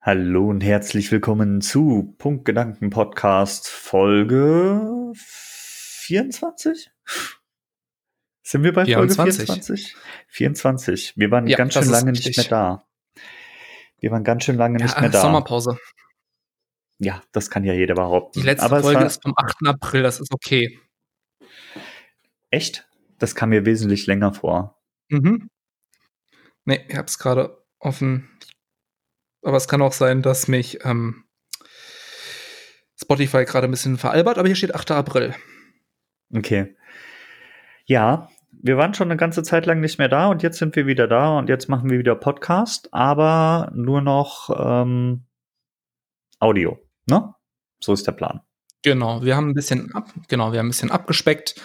Hallo und herzlich willkommen zu Punktgedanken Podcast Folge 24? Sind wir bei 24. Folge 24? 24. Wir waren ja, ganz schön lange nicht mehr da. Wir waren ganz schön lange ja, nicht mehr da. Sommerpause. Ja, das kann ja jeder behaupten. Die letzte Aber Folge ist vom 8. April, das ist okay. Echt? Das kam mir wesentlich länger vor. Mhm. Nee, ich hab's gerade offen. Aber es kann auch sein, dass mich ähm, Spotify gerade ein bisschen veralbert, aber hier steht 8. April. Okay. Ja, wir waren schon eine ganze Zeit lang nicht mehr da und jetzt sind wir wieder da und jetzt machen wir wieder Podcast, aber nur noch ähm, Audio, ne? So ist der Plan. Genau, wir haben ein bisschen ab, genau, wir haben ein bisschen abgespeckt,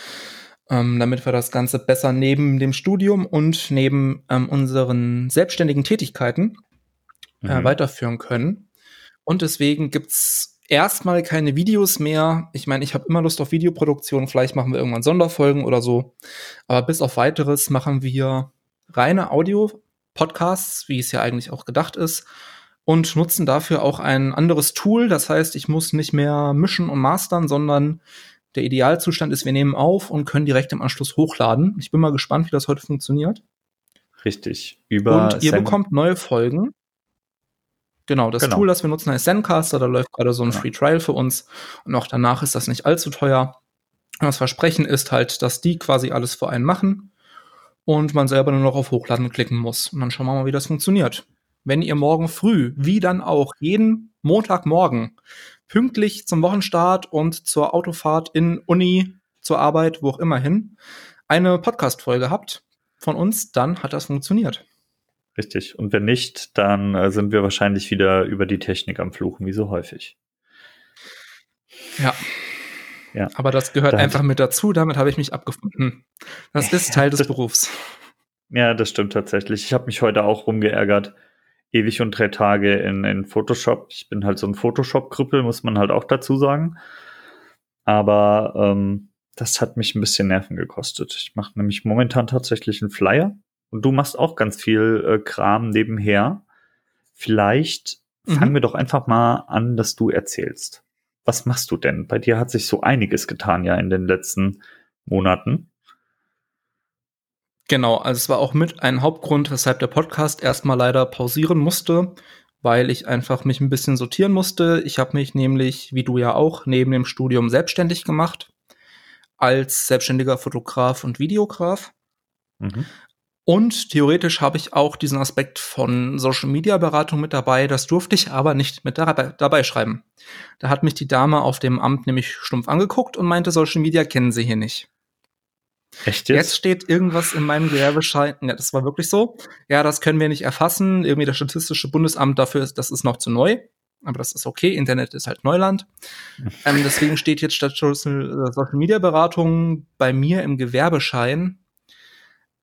ähm, damit wir das Ganze besser neben dem Studium und neben ähm, unseren selbstständigen Tätigkeiten äh, mhm. weiterführen können. Und deswegen gibt's erstmal keine Videos mehr. Ich meine, ich habe immer Lust auf Videoproduktion. Vielleicht machen wir irgendwann Sonderfolgen oder so. Aber bis auf weiteres machen wir reine Audio-Podcasts, wie es ja eigentlich auch gedacht ist. Und nutzen dafür auch ein anderes Tool. Das heißt, ich muss nicht mehr mischen und mastern, sondern der Idealzustand ist, wir nehmen auf und können direkt im Anschluss hochladen. Ich bin mal gespannt, wie das heute funktioniert. Richtig. Über und ihr Sam bekommt neue Folgen Genau, das genau. Tool, das wir nutzen, heißt Zencaster. Da läuft gerade so ein ja. Free Trial für uns. Und auch danach ist das nicht allzu teuer. Und das Versprechen ist halt, dass die quasi alles für einen machen und man selber nur noch auf Hochladen klicken muss. Und dann schauen wir mal, wie das funktioniert. Wenn ihr morgen früh, wie dann auch jeden Montagmorgen, pünktlich zum Wochenstart und zur Autofahrt in Uni, zur Arbeit, wo auch immer hin, eine Podcast-Folge habt von uns, dann hat das funktioniert. Richtig. Und wenn nicht, dann äh, sind wir wahrscheinlich wieder über die Technik am Fluchen, wie so häufig. Ja. Ja. Aber das gehört dann, einfach mit dazu, damit habe ich mich abgefunden. Das ist Teil des das, Berufs. Ja, das stimmt tatsächlich. Ich habe mich heute auch rumgeärgert. Ewig und drei Tage in, in Photoshop. Ich bin halt so ein Photoshop-Krüppel, muss man halt auch dazu sagen. Aber ähm, das hat mich ein bisschen Nerven gekostet. Ich mache nämlich momentan tatsächlich einen Flyer und du machst auch ganz viel äh, Kram nebenher. Vielleicht mhm. fangen wir doch einfach mal an, dass du erzählst. Was machst du denn? Bei dir hat sich so einiges getan ja in den letzten Monaten. Genau, also es war auch mit ein Hauptgrund, weshalb der Podcast erstmal leider pausieren musste, weil ich einfach mich ein bisschen sortieren musste. Ich habe mich nämlich, wie du ja auch, neben dem Studium selbstständig gemacht als selbstständiger Fotograf und Videograf. Mhm. Und theoretisch habe ich auch diesen Aspekt von Social Media Beratung mit dabei. Das durfte ich aber nicht mit dabei, dabei schreiben. Da hat mich die Dame auf dem Amt nämlich stumpf angeguckt und meinte, Social Media kennen sie hier nicht. Echt jetzt? Jetzt steht irgendwas in meinem Gewerbeschein. Ja, das war wirklich so. Ja, das können wir nicht erfassen. Irgendwie das Statistische Bundesamt dafür ist, das ist noch zu neu. Aber das ist okay. Internet ist halt Neuland. ähm, deswegen steht jetzt statt Social Media Beratung bei mir im Gewerbeschein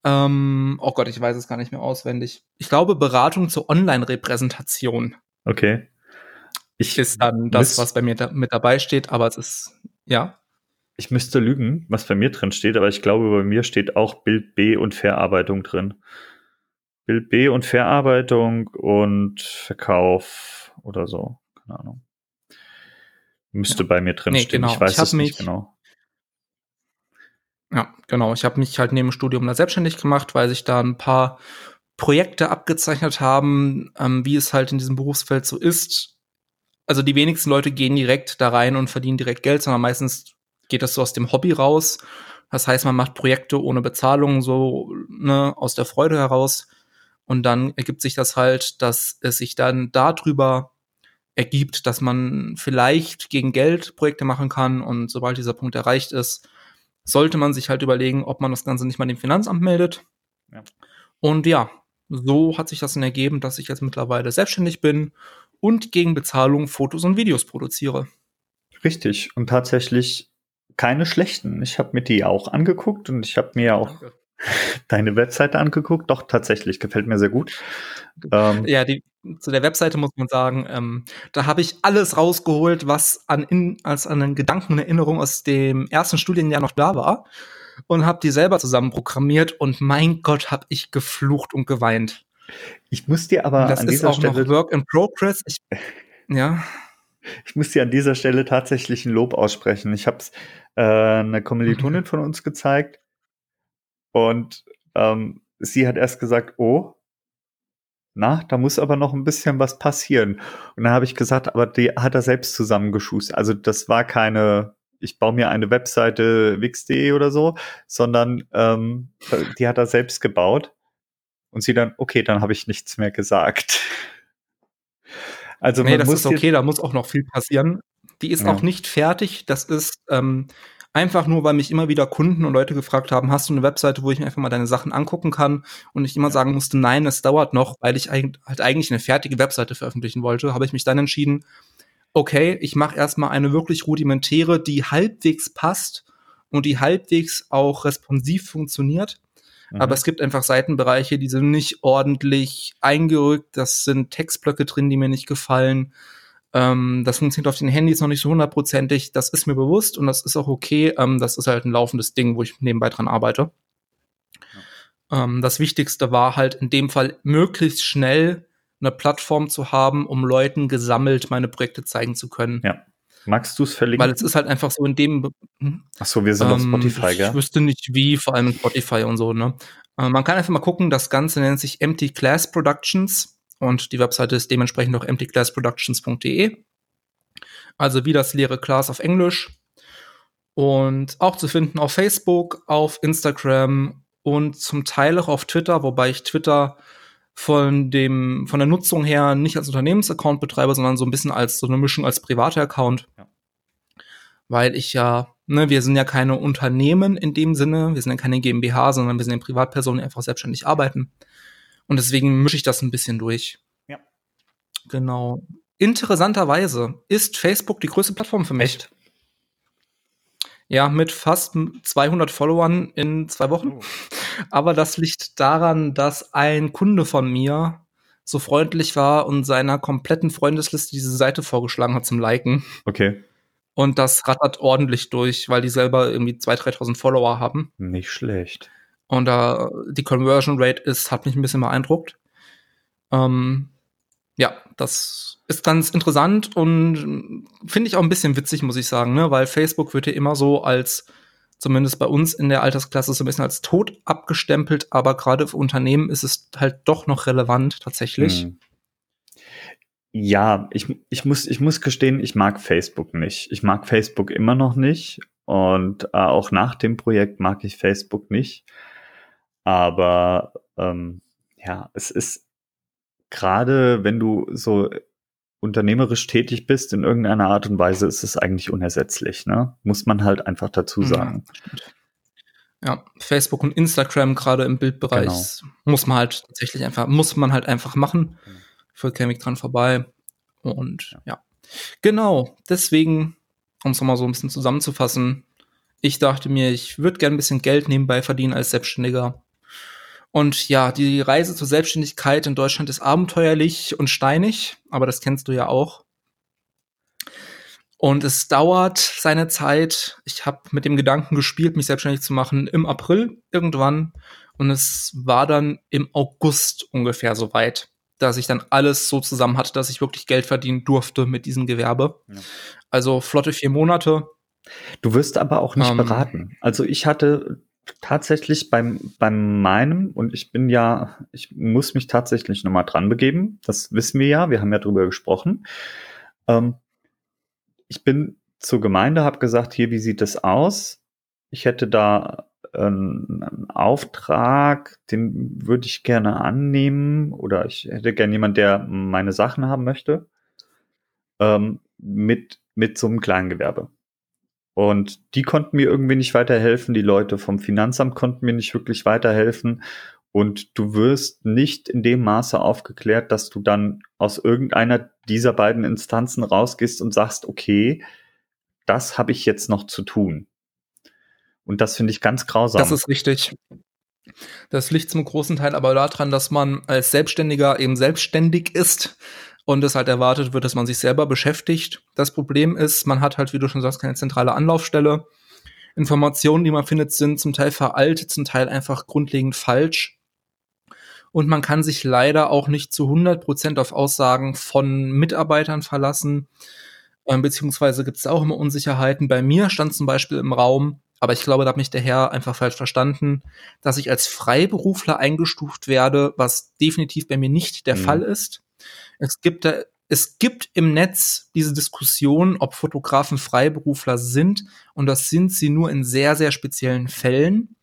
ähm, oh Gott, ich weiß es gar nicht mehr auswendig. Ich glaube, Beratung zur Online-Repräsentation. Okay. Ich ist dann das, was bei mir da, mit dabei steht, aber es ist, ja. Ich müsste lügen, was bei mir drin steht, aber ich glaube, bei mir steht auch Bild B und Verarbeitung drin. Bild B und Verarbeitung und Verkauf oder so. Keine Ahnung. Müsste ja. bei mir drin nee, stehen. Genau. Ich weiß ich es nicht genau. Ja, genau. Ich habe mich halt neben dem Studium da selbstständig gemacht, weil sich da ein paar Projekte abgezeichnet haben, ähm, wie es halt in diesem Berufsfeld so ist. Also die wenigsten Leute gehen direkt da rein und verdienen direkt Geld, sondern meistens geht das so aus dem Hobby raus. Das heißt, man macht Projekte ohne Bezahlung, so ne, aus der Freude heraus. Und dann ergibt sich das halt, dass es sich dann darüber ergibt, dass man vielleicht gegen Geld Projekte machen kann. Und sobald dieser Punkt erreicht ist, sollte man sich halt überlegen, ob man das Ganze nicht mal dem Finanzamt meldet. Ja. Und ja, so hat sich das dann ergeben, dass ich jetzt mittlerweile selbstständig bin und gegen Bezahlung Fotos und Videos produziere. Richtig. Und tatsächlich keine schlechten. Ich habe mir die auch angeguckt und ich habe mir auch Danke deine Webseite angeguckt. Doch, tatsächlich, gefällt mir sehr gut. Ähm, ja, die, zu der Webseite muss man sagen, ähm, da habe ich alles rausgeholt, was an in, als an den Gedanken und Erinnerung aus dem ersten Studienjahr noch da war und habe die selber zusammen programmiert und mein Gott, habe ich geflucht und geweint. Ich muss dir aber das an ist dieser auch Stelle noch Work in Progress. Ich, ja. Ich muss dir an dieser Stelle tatsächlich ein Lob aussprechen. Ich habe es äh, einer Kommilitonin von uns gezeigt und ähm, sie hat erst gesagt, oh, na, da muss aber noch ein bisschen was passieren. Und dann habe ich gesagt, aber die hat er selbst zusammengeschustert. Also das war keine, ich baue mir eine Webseite wix.de oder so, sondern ähm, die hat er selbst gebaut. Und sie dann, okay, dann habe ich nichts mehr gesagt. Also nee, das ist okay, da muss auch noch viel passieren. Die ist ja. auch nicht fertig. Das ist ähm, einfach nur, weil mich immer wieder Kunden und Leute gefragt haben, hast du eine Webseite, wo ich mir einfach mal deine Sachen angucken kann? Und ich immer ja. sagen musste, nein, es dauert noch, weil ich halt eigentlich eine fertige Webseite veröffentlichen wollte, habe ich mich dann entschieden, okay, ich mache erstmal eine wirklich rudimentäre, die halbwegs passt und die halbwegs auch responsiv funktioniert. Mhm. Aber es gibt einfach Seitenbereiche, die sind nicht ordentlich eingerückt. Das sind Textblöcke drin, die mir nicht gefallen. Ähm, das funktioniert auf den Handys noch nicht so hundertprozentig. Das ist mir bewusst und das ist auch okay. Ähm, das ist halt ein laufendes Ding, wo ich nebenbei dran arbeite. Ja. Ähm, das Wichtigste war halt in dem Fall möglichst schnell eine Plattform zu haben, um Leuten gesammelt meine Projekte zeigen zu können. Ja. Magst du es verlinken? Weil es ist halt einfach so in dem. Hm? Ach so, wir sind ähm, auf Spotify, gell? Ich wüsste nicht wie, vor allem Spotify und so, ne? Äh, man kann einfach mal gucken, das Ganze nennt sich Empty Class Productions und die Webseite ist dementsprechend auch emptyclassproductions.de. Also wie das leere Class auf Englisch. Und auch zu finden auf Facebook, auf Instagram und zum Teil auch auf Twitter, wobei ich Twitter von dem, von der Nutzung her nicht als Unternehmensaccount betreibe, sondern so ein bisschen als so eine Mischung als privater Account. Ja. Weil ich ja, ne, wir sind ja keine Unternehmen in dem Sinne, wir sind ja keine GmbH, sondern wir sind ja Privatpersonen, die einfach selbstständig arbeiten. Und deswegen mische ich das ein bisschen durch. Ja. Genau. Interessanterweise ist Facebook die größte Plattform für mich. Echt? Ja, mit fast 200 Followern in zwei Wochen. Oh. Aber das liegt daran, dass ein Kunde von mir so freundlich war und seiner kompletten Freundesliste diese Seite vorgeschlagen hat zum Liken. Okay. Und das rattert ordentlich durch, weil die selber irgendwie 2.000, 3.000 Follower haben. Nicht schlecht. Und da äh, die Conversion Rate ist, hat mich ein bisschen beeindruckt. Ähm, ja, das ist ganz interessant und finde ich auch ein bisschen witzig, muss ich sagen, ne? weil Facebook wird ja immer so als, zumindest bei uns in der Altersklasse, so ein bisschen als tot abgestempelt, aber gerade für Unternehmen ist es halt doch noch relevant tatsächlich. Hm. Ja, ich, ich, muss, ich muss gestehen, ich mag Facebook nicht. Ich mag Facebook immer noch nicht und äh, auch nach dem Projekt mag ich Facebook nicht. Aber ähm, ja, es ist gerade, wenn du so unternehmerisch tätig bist in irgendeiner Art und Weise, ist es eigentlich unersetzlich. Ne? Muss man halt einfach dazu sagen. Ja, Facebook und Instagram gerade im Bildbereich genau. muss man halt tatsächlich einfach, muss man halt einfach machen. Führt kein Weg dran vorbei. Und ja. ja. Genau, deswegen, um es nochmal so ein bisschen zusammenzufassen, ich dachte mir, ich würde gerne ein bisschen Geld nebenbei verdienen als Selbstständiger. Und ja, die Reise zur Selbstständigkeit in Deutschland ist abenteuerlich und steinig, aber das kennst du ja auch. Und es dauert seine Zeit. Ich habe mit dem Gedanken gespielt, mich selbstständig zu machen im April irgendwann. Und es war dann im August ungefähr so weit, dass ich dann alles so zusammen hatte, dass ich wirklich Geld verdienen durfte mit diesem Gewerbe. Ja. Also flotte vier Monate. Du wirst aber auch nicht ähm, beraten. Also ich hatte tatsächlich beim, bei meinem, und ich bin ja, ich muss mich tatsächlich nochmal dran begeben, das wissen wir ja, wir haben ja drüber gesprochen. Ähm, ich bin zur Gemeinde, habe gesagt, hier, wie sieht es aus? Ich hätte da einen, einen Auftrag, den würde ich gerne annehmen, oder ich hätte gerne jemand, der meine Sachen haben möchte, ähm, mit, mit so einem Kleingewerbe. Und die konnten mir irgendwie nicht weiterhelfen. Die Leute vom Finanzamt konnten mir nicht wirklich weiterhelfen. Und du wirst nicht in dem Maße aufgeklärt, dass du dann aus irgendeiner dieser beiden Instanzen rausgehst und sagst, okay, das habe ich jetzt noch zu tun. Und das finde ich ganz grausam. Das ist richtig. Das liegt zum großen Teil aber daran, dass man als Selbstständiger eben selbstständig ist und es halt erwartet wird, dass man sich selber beschäftigt. Das Problem ist, man hat halt, wie du schon sagst, keine zentrale Anlaufstelle. Informationen, die man findet, sind zum Teil veraltet, zum Teil einfach grundlegend falsch. Und man kann sich leider auch nicht zu 100 Prozent auf Aussagen von Mitarbeitern verlassen. Ähm, beziehungsweise gibt es auch immer Unsicherheiten. Bei mir stand zum Beispiel im Raum, aber ich glaube, da hat mich der Herr einfach falsch verstanden, dass ich als Freiberufler eingestuft werde, was definitiv bei mir nicht der mhm. Fall ist. Es gibt es gibt im Netz diese Diskussion, ob Fotografen Freiberufler sind, und das sind sie nur in sehr, sehr speziellen Fällen.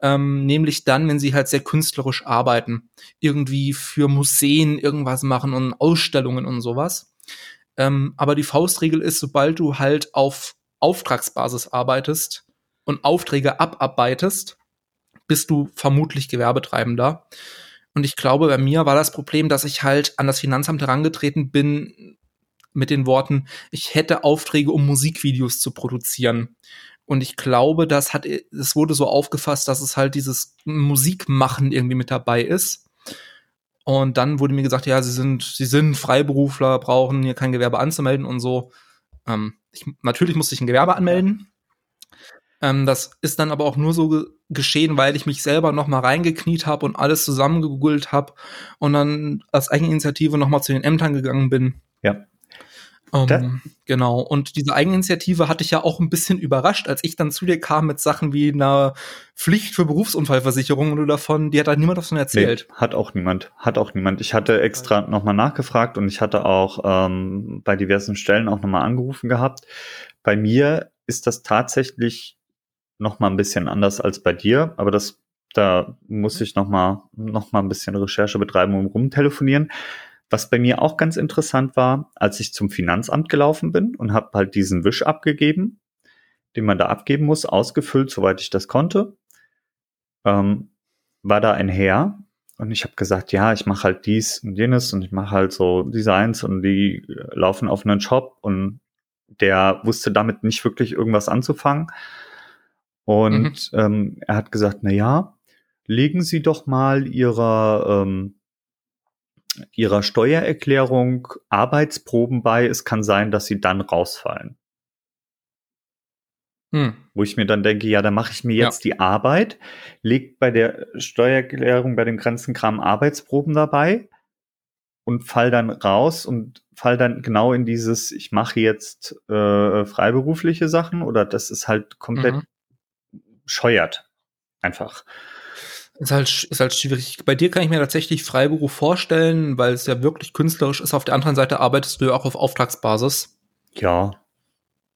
Ähm, nämlich dann, wenn sie halt sehr künstlerisch arbeiten, irgendwie für Museen irgendwas machen und Ausstellungen und sowas. Ähm, aber die Faustregel ist, sobald du halt auf Auftragsbasis arbeitest und Aufträge abarbeitest, bist du vermutlich Gewerbetreibender. Und ich glaube, bei mir war das Problem, dass ich halt an das Finanzamt herangetreten bin mit den Worten, ich hätte Aufträge, um Musikvideos zu produzieren. Und ich glaube, das hat, es wurde so aufgefasst, dass es halt dieses Musikmachen irgendwie mit dabei ist. Und dann wurde mir gesagt, ja, sie sind, sie sind Freiberufler, brauchen hier kein Gewerbe anzumelden und so. Ähm, ich, natürlich musste ich ein Gewerbe anmelden. Ähm, das ist dann aber auch nur so ge geschehen, weil ich mich selber noch mal reingekniet habe und alles zusammengegoogelt habe und dann als Eigeninitiative noch mal zu den Ämtern gegangen bin. Ja. Um, genau. Und diese Eigeninitiative hatte ich ja auch ein bisschen überrascht, als ich dann zu dir kam mit Sachen wie einer Pflicht für Berufsunfallversicherung oder davon, die hat halt niemand davon erzählt. Nee, hat auch niemand. Hat auch niemand. Ich hatte extra nochmal nachgefragt und ich hatte auch ähm, bei diversen Stellen auch nochmal angerufen gehabt. Bei mir ist das tatsächlich nochmal ein bisschen anders als bei dir, aber das da muss ich nochmal noch mal ein bisschen Recherche betreiben und rumtelefonieren. Was bei mir auch ganz interessant war, als ich zum Finanzamt gelaufen bin und habe halt diesen Wisch abgegeben, den man da abgeben muss, ausgefüllt, soweit ich das konnte, ähm, war da ein Herr und ich habe gesagt, ja, ich mache halt dies und jenes und ich mache halt so Designs und die laufen auf einen Shop und der wusste damit nicht wirklich irgendwas anzufangen. Und mhm. ähm, er hat gesagt, na ja, legen Sie doch mal Ihrer ähm, ihrer Steuererklärung Arbeitsproben bei. Es kann sein, dass sie dann rausfallen. Hm. Wo ich mir dann denke, ja, da mache ich mir jetzt ja. die Arbeit, legt bei der Steuererklärung bei dem Grenzenkram Arbeitsproben dabei und fall dann raus und fall dann genau in dieses, ich mache jetzt äh, freiberufliche Sachen oder das ist halt komplett mhm. Scheuert. Einfach. Ist halt, ist halt schwierig. Bei dir kann ich mir tatsächlich Freiberuf vorstellen, weil es ja wirklich künstlerisch ist. Auf der anderen Seite arbeitest du ja auch auf Auftragsbasis. Ja.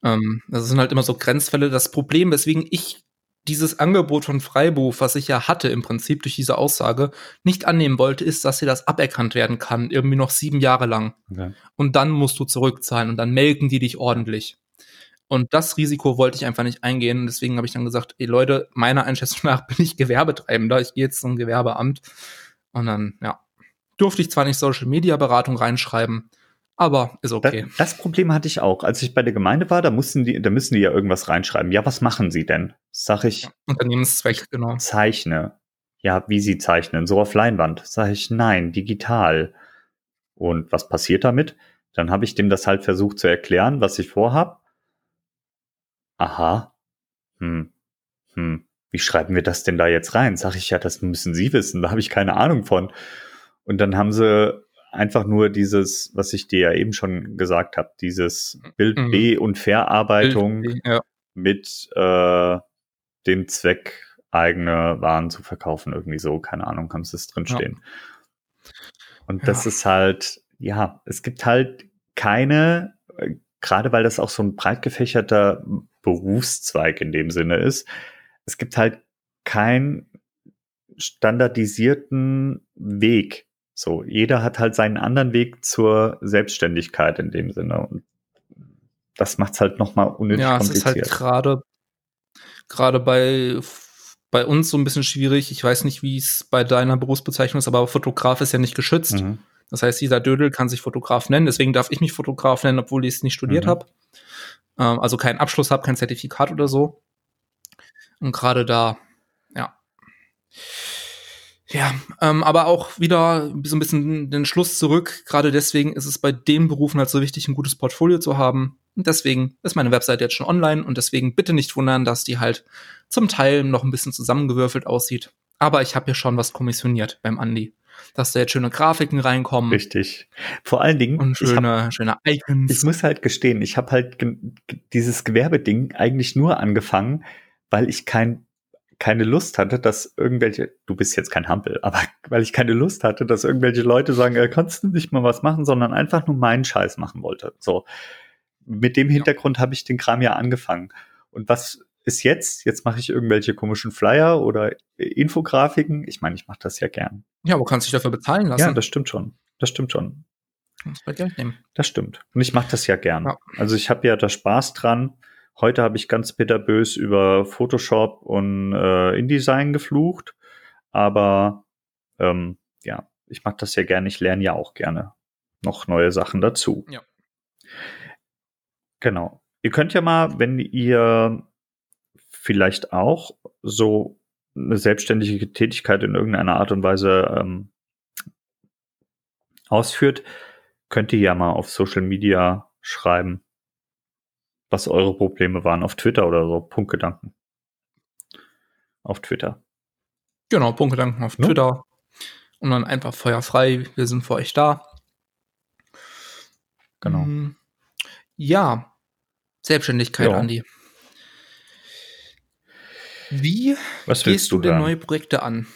Ähm, das sind halt immer so Grenzfälle. Das Problem, weswegen ich dieses Angebot von Freiberuf, was ich ja hatte im Prinzip durch diese Aussage, nicht annehmen wollte, ist, dass dir das aberkannt werden kann, irgendwie noch sieben Jahre lang. Okay. Und dann musst du zurückzahlen und dann melken die dich ordentlich. Und das Risiko wollte ich einfach nicht eingehen. Deswegen habe ich dann gesagt, ey Leute, meiner Einschätzung nach bin ich Gewerbetreibender. Ich gehe jetzt zum Gewerbeamt. Und dann, ja, durfte ich zwar nicht Social Media Beratung reinschreiben, aber ist okay. Das, das, Problem hatte ich auch. Als ich bei der Gemeinde war, da mussten die, da müssen die ja irgendwas reinschreiben. Ja, was machen sie denn? Sag ich. Ja, Unternehmenszweck, genau. Zeichne. Ja, wie sie zeichnen. So auf Leinwand. Sag ich, nein, digital. Und was passiert damit? Dann habe ich dem das halt versucht zu erklären, was ich vorhab aha, hm, hm, wie schreiben wir das denn da jetzt rein? Sag ich ja, das müssen Sie wissen, da habe ich keine Ahnung von. Und dann haben sie einfach nur dieses, was ich dir ja eben schon gesagt habe, dieses Bild mhm. B und Verarbeitung Bild, ja. mit äh, dem Zweck, eigene Waren zu verkaufen, irgendwie so, keine Ahnung, haben sie es drinstehen. Ja. Und das ja. ist halt, ja, es gibt halt keine, äh, gerade weil das auch so ein breit gefächerter Berufszweig in dem Sinne ist. Es gibt halt keinen standardisierten Weg. So, jeder hat halt seinen anderen Weg zur Selbstständigkeit in dem Sinne. Und das macht es halt nochmal unnötig ja, kompliziert. Ja, es ist halt gerade gerade bei bei uns so ein bisschen schwierig. Ich weiß nicht, wie es bei deiner Berufsbezeichnung ist, aber Fotograf ist ja nicht geschützt. Mhm. Das heißt, dieser Dödel kann sich Fotograf nennen. Deswegen darf ich mich Fotograf nennen, obwohl ich es nicht studiert mhm. habe ähm, also keinen Abschluss habe, kein Zertifikat oder so. Und gerade da, ja. Ja, ähm, aber auch wieder so ein bisschen den Schluss zurück. Gerade deswegen ist es bei den Berufen halt so wichtig, ein gutes Portfolio zu haben. Und deswegen ist meine Webseite jetzt schon online und deswegen bitte nicht wundern, dass die halt zum Teil noch ein bisschen zusammengewürfelt aussieht. Aber ich habe ja schon was kommissioniert beim Andi. Dass da jetzt schöne Grafiken reinkommen. Richtig. Vor allen Dingen. Und schöne, hab, schöne Icons. Ich muss halt gestehen, ich habe halt dieses Gewerbeding eigentlich nur angefangen, weil ich kein keine Lust hatte, dass irgendwelche, du bist jetzt kein Hampel, aber weil ich keine Lust hatte, dass irgendwelche Leute sagen, äh, kannst du nicht mal was machen, sondern einfach nur meinen Scheiß machen wollte. So. Mit dem Hintergrund ja. habe ich den Kram ja angefangen. Und was ist jetzt? Jetzt mache ich irgendwelche komischen Flyer oder Infografiken. Ich meine, ich mache das ja gern. Ja, aber kannst dich dafür bezahlen lassen. Ja, das stimmt schon. Das stimmt schon. Das bei Geld nehmen. Das stimmt. Und ich mache das ja gern. Ja. Also ich habe ja da Spaß dran. Heute habe ich ganz bitterbös über Photoshop und äh, InDesign geflucht. Aber ähm, ja, ich mache das ja gerne. Ich lerne ja auch gerne noch neue Sachen dazu. Ja. Genau. Ihr könnt ja mal, wenn ihr vielleicht auch so eine selbstständige Tätigkeit in irgendeiner Art und Weise ähm, ausführt, könnt ihr ja mal auf Social Media schreiben, was eure Probleme waren, auf Twitter oder so, Punktgedanken. Auf Twitter. Genau, Punktgedanken auf no? Twitter. Und dann einfach feuerfrei, wir sind für euch da. Genau. Mm, ja, Selbstständigkeit, ja. Andi. Wie Was gehst du, denn neue Projekte an?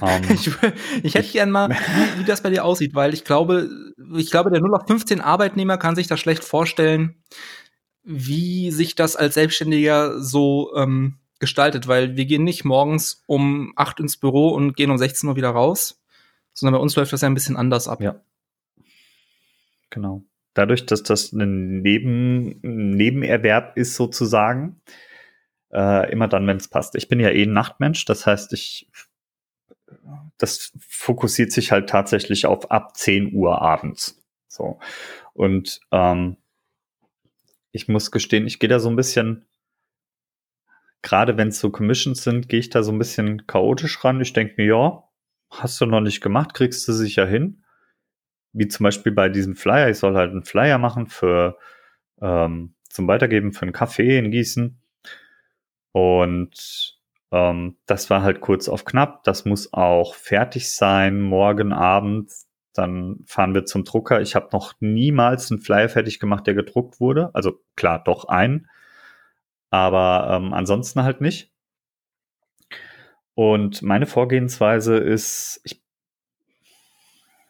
Um, ich, ich, hätte gern mal, wie, wie, das bei dir aussieht, weil ich glaube, ich glaube, der 0 auf 15 Arbeitnehmer kann sich das schlecht vorstellen, wie sich das als Selbstständiger so ähm, gestaltet, weil wir gehen nicht morgens um 8 ins Büro und gehen um 16 Uhr wieder raus, sondern bei uns läuft das ja ein bisschen anders ab. Ja. Genau dadurch, dass das ein Neben, Nebenerwerb ist sozusagen, äh, immer dann, wenn es passt. Ich bin ja eh ein Nachtmensch, das heißt, ich das fokussiert sich halt tatsächlich auf ab 10 Uhr abends. So. Und ähm, ich muss gestehen, ich gehe da so ein bisschen, gerade wenn es so Commissions sind, gehe ich da so ein bisschen chaotisch ran. Ich denke mir, ja, hast du noch nicht gemacht, kriegst du sicher hin wie zum Beispiel bei diesem Flyer, ich soll halt einen Flyer machen für ähm, zum Weitergeben für einen Kaffee in Gießen. Und ähm, das war halt kurz auf knapp. Das muss auch fertig sein morgen Abend. Dann fahren wir zum Drucker. Ich habe noch niemals einen Flyer fertig gemacht, der gedruckt wurde. Also klar, doch einen. Aber ähm, ansonsten halt nicht. Und meine Vorgehensweise ist, ich,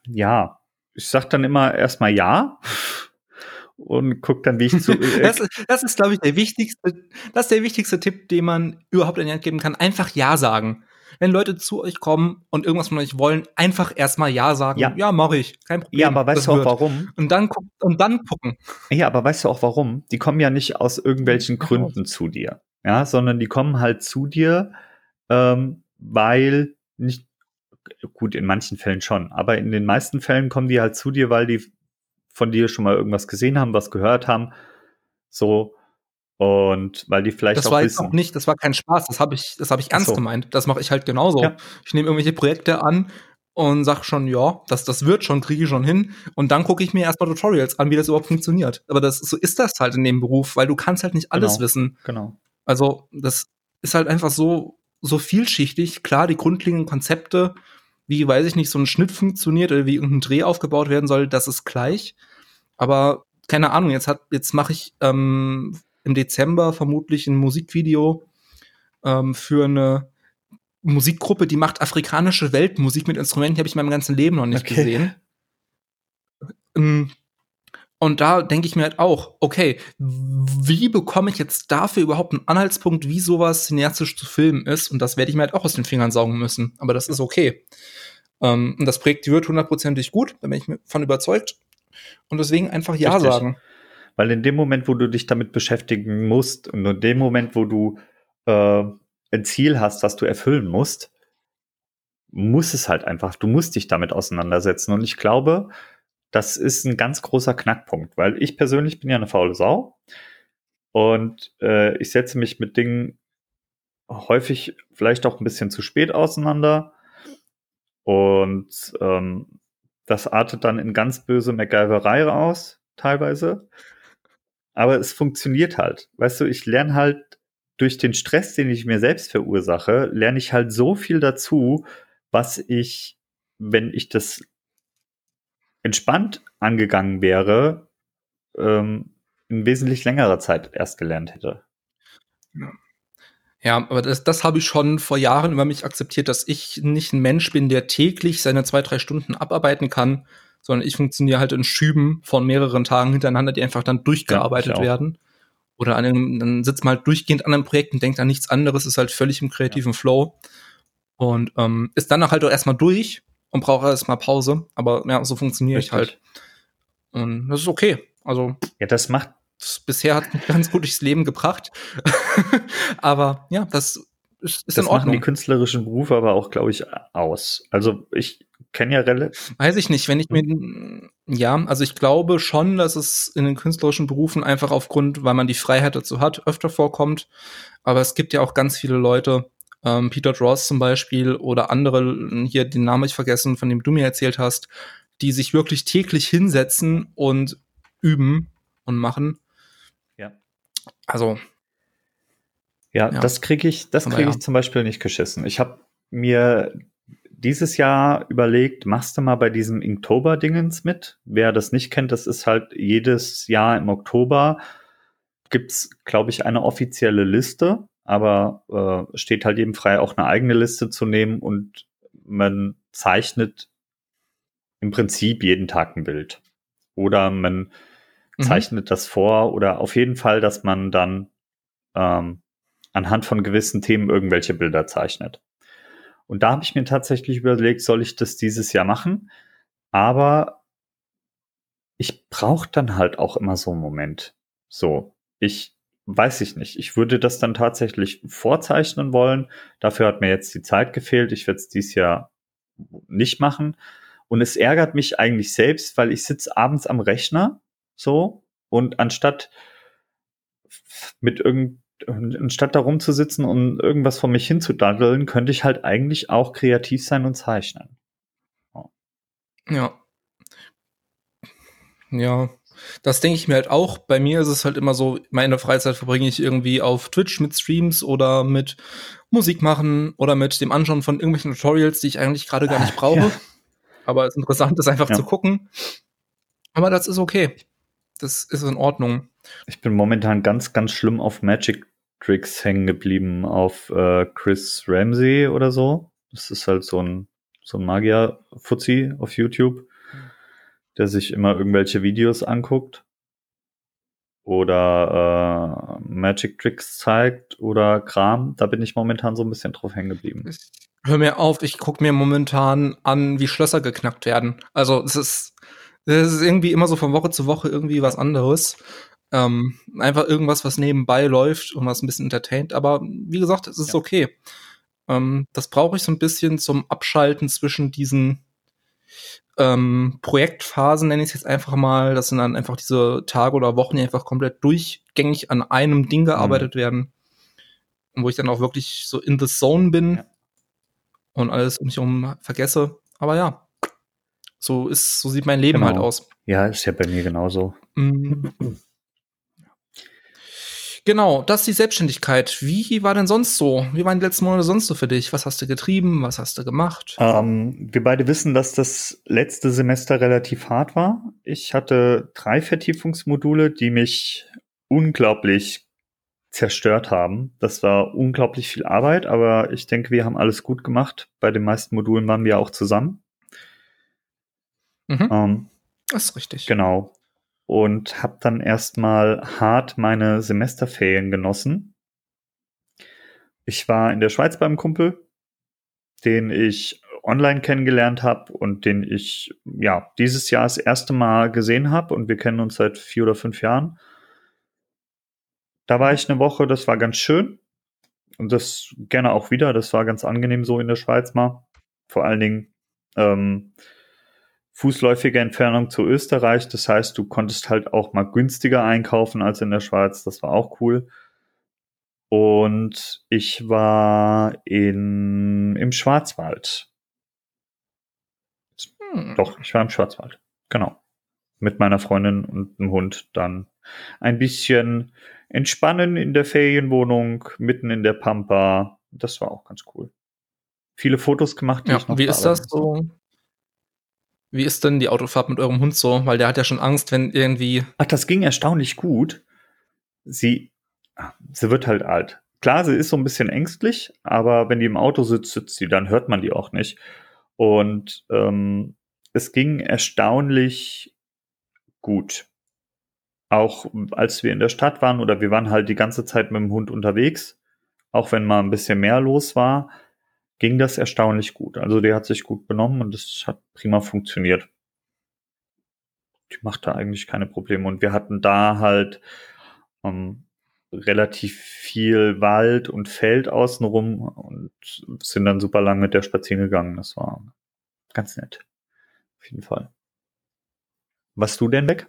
ja, ich sag dann immer erstmal ja und guck dann, wie ich zu. das, ist, das ist, glaube ich, der wichtigste, das ist der wichtigste Tipp, den man überhaupt in die Hand geben kann. Einfach ja sagen. Wenn Leute zu euch kommen und irgendwas von euch wollen, einfach erstmal ja sagen. Ja, ja mache ich. Kein Problem. Ja, aber weißt du auch wird. warum? Und dann, und dann gucken. Ja, aber weißt du auch warum? Die kommen ja nicht aus irgendwelchen Gründen zu dir. Ja, sondern die kommen halt zu dir, ähm, weil nicht, gut, in manchen Fällen schon, aber in den meisten Fällen kommen die halt zu dir, weil die von dir schon mal irgendwas gesehen haben, was gehört haben. So. Und weil die vielleicht das auch war jetzt auch nicht, das war kein Spaß, das habe ich, das habe ich ernst so. gemeint. Das mache ich halt genauso. Ja. Ich nehme irgendwelche Projekte an und sag schon, ja, das, das wird schon, kriege ich schon hin. Und dann gucke ich mir erstmal Tutorials an, wie das überhaupt funktioniert. Aber das, so ist das halt in dem Beruf, weil du kannst halt nicht alles genau. wissen. Genau. Also, das ist halt einfach so, so vielschichtig. Klar, die grundlegenden Konzepte, wie, weiß ich nicht, so ein Schnitt funktioniert oder wie irgendein Dreh aufgebaut werden soll, das ist gleich. Aber keine Ahnung, jetzt hat, jetzt mache ich ähm, im Dezember vermutlich ein Musikvideo ähm, für eine Musikgruppe, die macht afrikanische Weltmusik mit Instrumenten, die habe ich in meinem ganzen Leben noch nicht okay. gesehen. Ähm, und da denke ich mir halt auch, okay, wie bekomme ich jetzt dafür überhaupt einen Anhaltspunkt, wie sowas cineastisch zu filmen ist? Und das werde ich mir halt auch aus den Fingern saugen müssen. Aber das ist okay. Ähm, und das Projekt wird hundertprozentig gut, da bin ich von überzeugt. Und deswegen einfach Ja Richtig. sagen. Weil in dem Moment, wo du dich damit beschäftigen musst und in dem Moment, wo du äh, ein Ziel hast, das du erfüllen musst, muss es halt einfach, du musst dich damit auseinandersetzen. Und ich glaube, das ist ein ganz großer Knackpunkt, weil ich persönlich bin ja eine faule Sau und äh, ich setze mich mit Dingen häufig vielleicht auch ein bisschen zu spät auseinander und ähm, das artet dann in ganz böse MacGyverei aus, teilweise. Aber es funktioniert halt. Weißt du, ich lerne halt durch den Stress, den ich mir selbst verursache, lerne ich halt so viel dazu, was ich, wenn ich das entspannt angegangen wäre, ähm, in wesentlich längerer Zeit erst gelernt hätte. Ja. Ja, aber das, das habe ich schon vor Jahren über mich akzeptiert, dass ich nicht ein Mensch bin, der täglich seine zwei, drei Stunden abarbeiten kann, sondern ich funktioniere halt in Schüben von mehreren Tagen hintereinander, die einfach dann durchgearbeitet ja, werden. Oder an einem, dann sitzt man halt durchgehend an einem Projekt und denkt an nichts anderes, ist halt völlig im kreativen ja. Flow. Und ähm, ist danach halt auch erstmal durch und braucht erstmal Pause. Aber ja, so funktioniere ich halt. Und das ist okay. Also. Ja, das macht bisher hat mich ganz gut durchs Leben gebracht. aber ja, das ist, ist das in Ordnung. machen die künstlerischen Berufe aber auch, glaube ich, aus. Also ich kenne ja relativ. Weiß ich nicht, wenn ich mir, ja, also ich glaube schon, dass es in den künstlerischen Berufen einfach aufgrund, weil man die Freiheit dazu hat, öfter vorkommt. Aber es gibt ja auch ganz viele Leute, ähm, Peter Dross zum Beispiel oder andere, hier den Namen ich vergessen, von dem du mir erzählt hast, die sich wirklich täglich hinsetzen und üben und machen. Also. Ja, ja. das kriege ich, das kriege ich zum Beispiel nicht geschissen. Ich habe mir dieses Jahr überlegt, machst du mal bei diesem Inktober-Dingens mit? Wer das nicht kennt, das ist halt jedes Jahr im Oktober gibt's, glaube ich, eine offizielle Liste, aber äh, steht halt jedem frei, auch eine eigene Liste zu nehmen und man zeichnet im Prinzip jeden Tag ein Bild. Oder man Mhm. zeichnet das vor oder auf jeden Fall, dass man dann ähm, anhand von gewissen Themen irgendwelche Bilder zeichnet. Und da habe ich mir tatsächlich überlegt, soll ich das dieses Jahr machen? Aber ich brauche dann halt auch immer so einen Moment. So, ich weiß ich nicht. Ich würde das dann tatsächlich vorzeichnen wollen. Dafür hat mir jetzt die Zeit gefehlt. Ich werde es dieses Jahr nicht machen. Und es ärgert mich eigentlich selbst, weil ich sitze abends am Rechner so. Und anstatt mit irgend, anstatt da rumzusitzen und irgendwas von mich hinzudaddeln, könnte ich halt eigentlich auch kreativ sein und zeichnen. Ja. Ja. Das denke ich mir halt auch. Bei mir ist es halt immer so, meine Freizeit verbringe ich irgendwie auf Twitch mit Streams oder mit Musik machen oder mit dem Anschauen von irgendwelchen Tutorials, die ich eigentlich gerade gar nicht brauche. Ja. Aber es ist interessant, das einfach ja. zu gucken. Aber das ist okay das ist in Ordnung. Ich bin momentan ganz, ganz schlimm auf Magic Tricks hängen geblieben, auf äh, Chris Ramsey oder so. Das ist halt so ein, so ein Magier-Fuzzi auf YouTube, der sich immer irgendwelche Videos anguckt oder äh, Magic Tricks zeigt oder Kram. Da bin ich momentan so ein bisschen drauf hängen geblieben. Hör mir auf, ich gucke mir momentan an, wie Schlösser geknackt werden. Also es ist das ist irgendwie immer so von Woche zu Woche irgendwie was anderes. Ähm, einfach irgendwas, was nebenbei läuft und was ein bisschen entertaint. Aber wie gesagt, es ist ja. okay. Ähm, das brauche ich so ein bisschen zum Abschalten zwischen diesen ähm, Projektphasen, nenne ich es jetzt einfach mal. Das sind dann einfach diese Tage oder Wochen, die einfach komplett durchgängig an einem Ding gearbeitet mhm. werden. Und wo ich dann auch wirklich so in the zone bin ja. und alles um mich herum vergesse. Aber ja, so ist, so sieht mein Leben genau. halt aus. Ja, ist ja bei mir genauso. Mhm. Genau, das ist die Selbstständigkeit. Wie war denn sonst so? Wie waren die letzten Monate sonst so für dich? Was hast du getrieben? Was hast du gemacht? Ähm, wir beide wissen, dass das letzte Semester relativ hart war. Ich hatte drei Vertiefungsmodule, die mich unglaublich zerstört haben. Das war unglaublich viel Arbeit, aber ich denke, wir haben alles gut gemacht. Bei den meisten Modulen waren wir auch zusammen. Mhm. Ähm, das ist richtig. Genau. Und habe dann erstmal hart meine Semesterferien genossen. Ich war in der Schweiz beim Kumpel, den ich online kennengelernt habe und den ich ja dieses Jahr das erste Mal gesehen habe und wir kennen uns seit vier oder fünf Jahren. Da war ich eine Woche, das war ganz schön und das gerne auch wieder. Das war ganz angenehm so in der Schweiz mal. Vor allen Dingen ähm, fußläufige Entfernung zu Österreich. Das heißt, du konntest halt auch mal günstiger einkaufen als in der Schweiz. Das war auch cool. Und ich war in, im Schwarzwald. Hm. Doch, ich war im Schwarzwald. Genau. Mit meiner Freundin und einem Hund dann ein bisschen entspannen in der Ferienwohnung, mitten in der Pampa. Das war auch ganz cool. Viele Fotos gemacht. Ja, wie ist das so? Wie ist denn die Autofahrt mit eurem Hund so? Weil der hat ja schon Angst, wenn irgendwie. Ach, das ging erstaunlich gut. Sie, sie wird halt alt. Klar, sie ist so ein bisschen ängstlich, aber wenn die im Auto sitzt, sitzt sie, dann hört man die auch nicht. Und ähm, es ging erstaunlich gut. Auch als wir in der Stadt waren oder wir waren halt die ganze Zeit mit dem Hund unterwegs, auch wenn mal ein bisschen mehr los war, ging das erstaunlich gut. Also der hat sich gut benommen und es hat prima funktioniert. Die machte eigentlich keine Probleme. Und wir hatten da halt ähm, relativ viel Wald und Feld außenrum und sind dann super lang mit der spazieren gegangen. Das war ganz nett. Auf jeden Fall. Was du denn weg?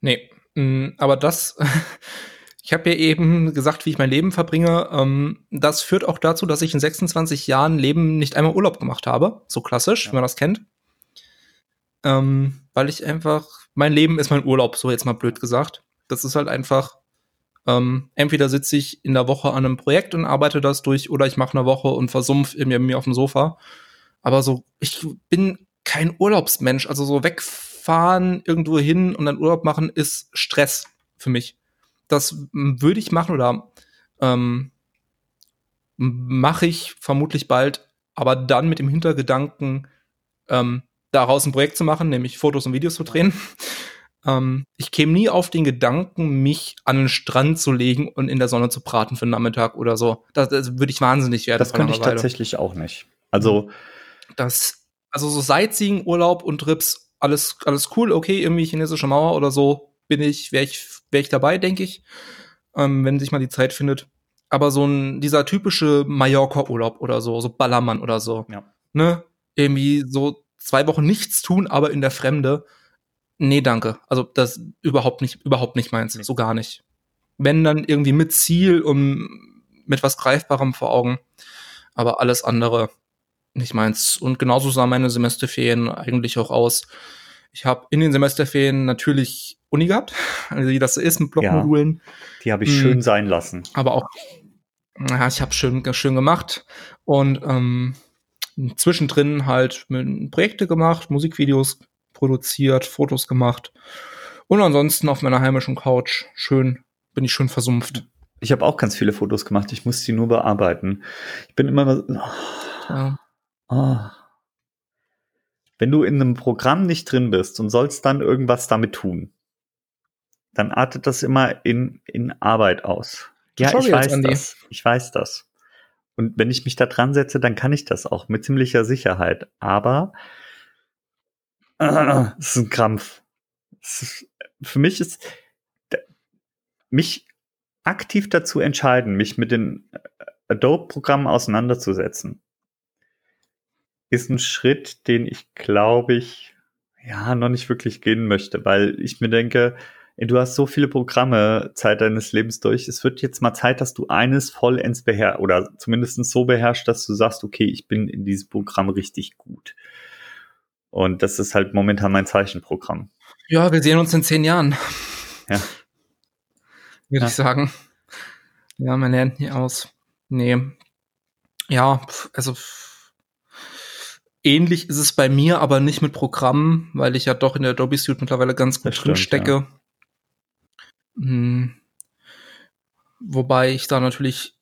Nee, mm, aber das Ich habe ja eben gesagt, wie ich mein Leben verbringe. Ähm, das führt auch dazu, dass ich in 26 Jahren Leben nicht einmal Urlaub gemacht habe. So klassisch, ja. wie man das kennt. Ähm, weil ich einfach, mein Leben ist mein Urlaub, so jetzt mal blöd gesagt. Das ist halt einfach, ähm, entweder sitze ich in der Woche an einem Projekt und arbeite das durch, oder ich mache eine Woche und versumpf mir, mir auf dem Sofa. Aber so, ich bin kein Urlaubsmensch. Also so wegfahren, irgendwo hin und dann Urlaub machen, ist Stress für mich das würde ich machen oder ähm, mache ich vermutlich bald, aber dann mit dem Hintergedanken, ähm, daraus ein Projekt zu machen, nämlich Fotos und Videos zu drehen. ähm, ich käme nie auf den Gedanken, mich an den Strand zu legen und in der Sonne zu braten für einen Nachmittag oder so. Das, das würde ich wahnsinnig werden. Das könnte ich tatsächlich auch nicht. Also das, also so Sightseeing, Urlaub und Trips, alles, alles cool, okay, irgendwie chinesische Mauer oder so, bin ich, wäre ich wäre ich dabei, denke ich, ähm, wenn sich mal die Zeit findet. Aber so ein, dieser typische Mallorca-Urlaub oder so, so Ballermann oder so, ja. ne? Irgendwie so zwei Wochen nichts tun, aber in der Fremde. Nee, danke. Also das überhaupt nicht, überhaupt nicht meins. Nee. So gar nicht. Wenn dann irgendwie mit Ziel und mit was Greifbarem vor Augen. Aber alles andere nicht meins. Und genauso sah meine Semesterferien eigentlich auch aus. Ich habe in den Semesterferien natürlich Uni gehabt, also wie das so ist mit Blockmodulen. Ja, die habe ich hm, schön sein lassen. Aber auch, ja, ich habe schön, schön gemacht und ähm, zwischendrin halt Projekte gemacht, Musikvideos produziert, Fotos gemacht und ansonsten auf meiner heimischen Couch schön, bin ich schön versumpft. Ich habe auch ganz viele Fotos gemacht, ich muss die nur bearbeiten. Ich bin immer oh, ja. oh, wenn du in einem Programm nicht drin bist und sollst dann irgendwas damit tun, dann artet das immer in, in Arbeit aus. Ja, Sorry ich weiß das. Ich weiß das. Und wenn ich mich da dran setze, dann kann ich das auch mit ziemlicher Sicherheit. Aber äh, es ist ein Krampf. Ist, für mich ist mich aktiv dazu entscheiden, mich mit den Adobe-Programmen auseinanderzusetzen, ist ein Schritt, den ich glaube ich ja noch nicht wirklich gehen möchte, weil ich mir denke, du hast so viele Programme Zeit deines Lebens durch. Es wird jetzt mal Zeit, dass du eines vollends beherrschst oder zumindest so beherrschst, dass du sagst, okay, ich bin in diesem Programm richtig gut. Und das ist halt momentan mein Zeichenprogramm. Ja, wir sehen uns in zehn Jahren. Ja. Würde ja. ich sagen. Ja, man lernt nie aus. Nee. Ja, also Ähnlich ist es bei mir, aber nicht mit Programmen, weil ich ja doch in der Adobe Suite mittlerweile ganz gut drin stecke. Ja. Hm. Wobei ich da natürlich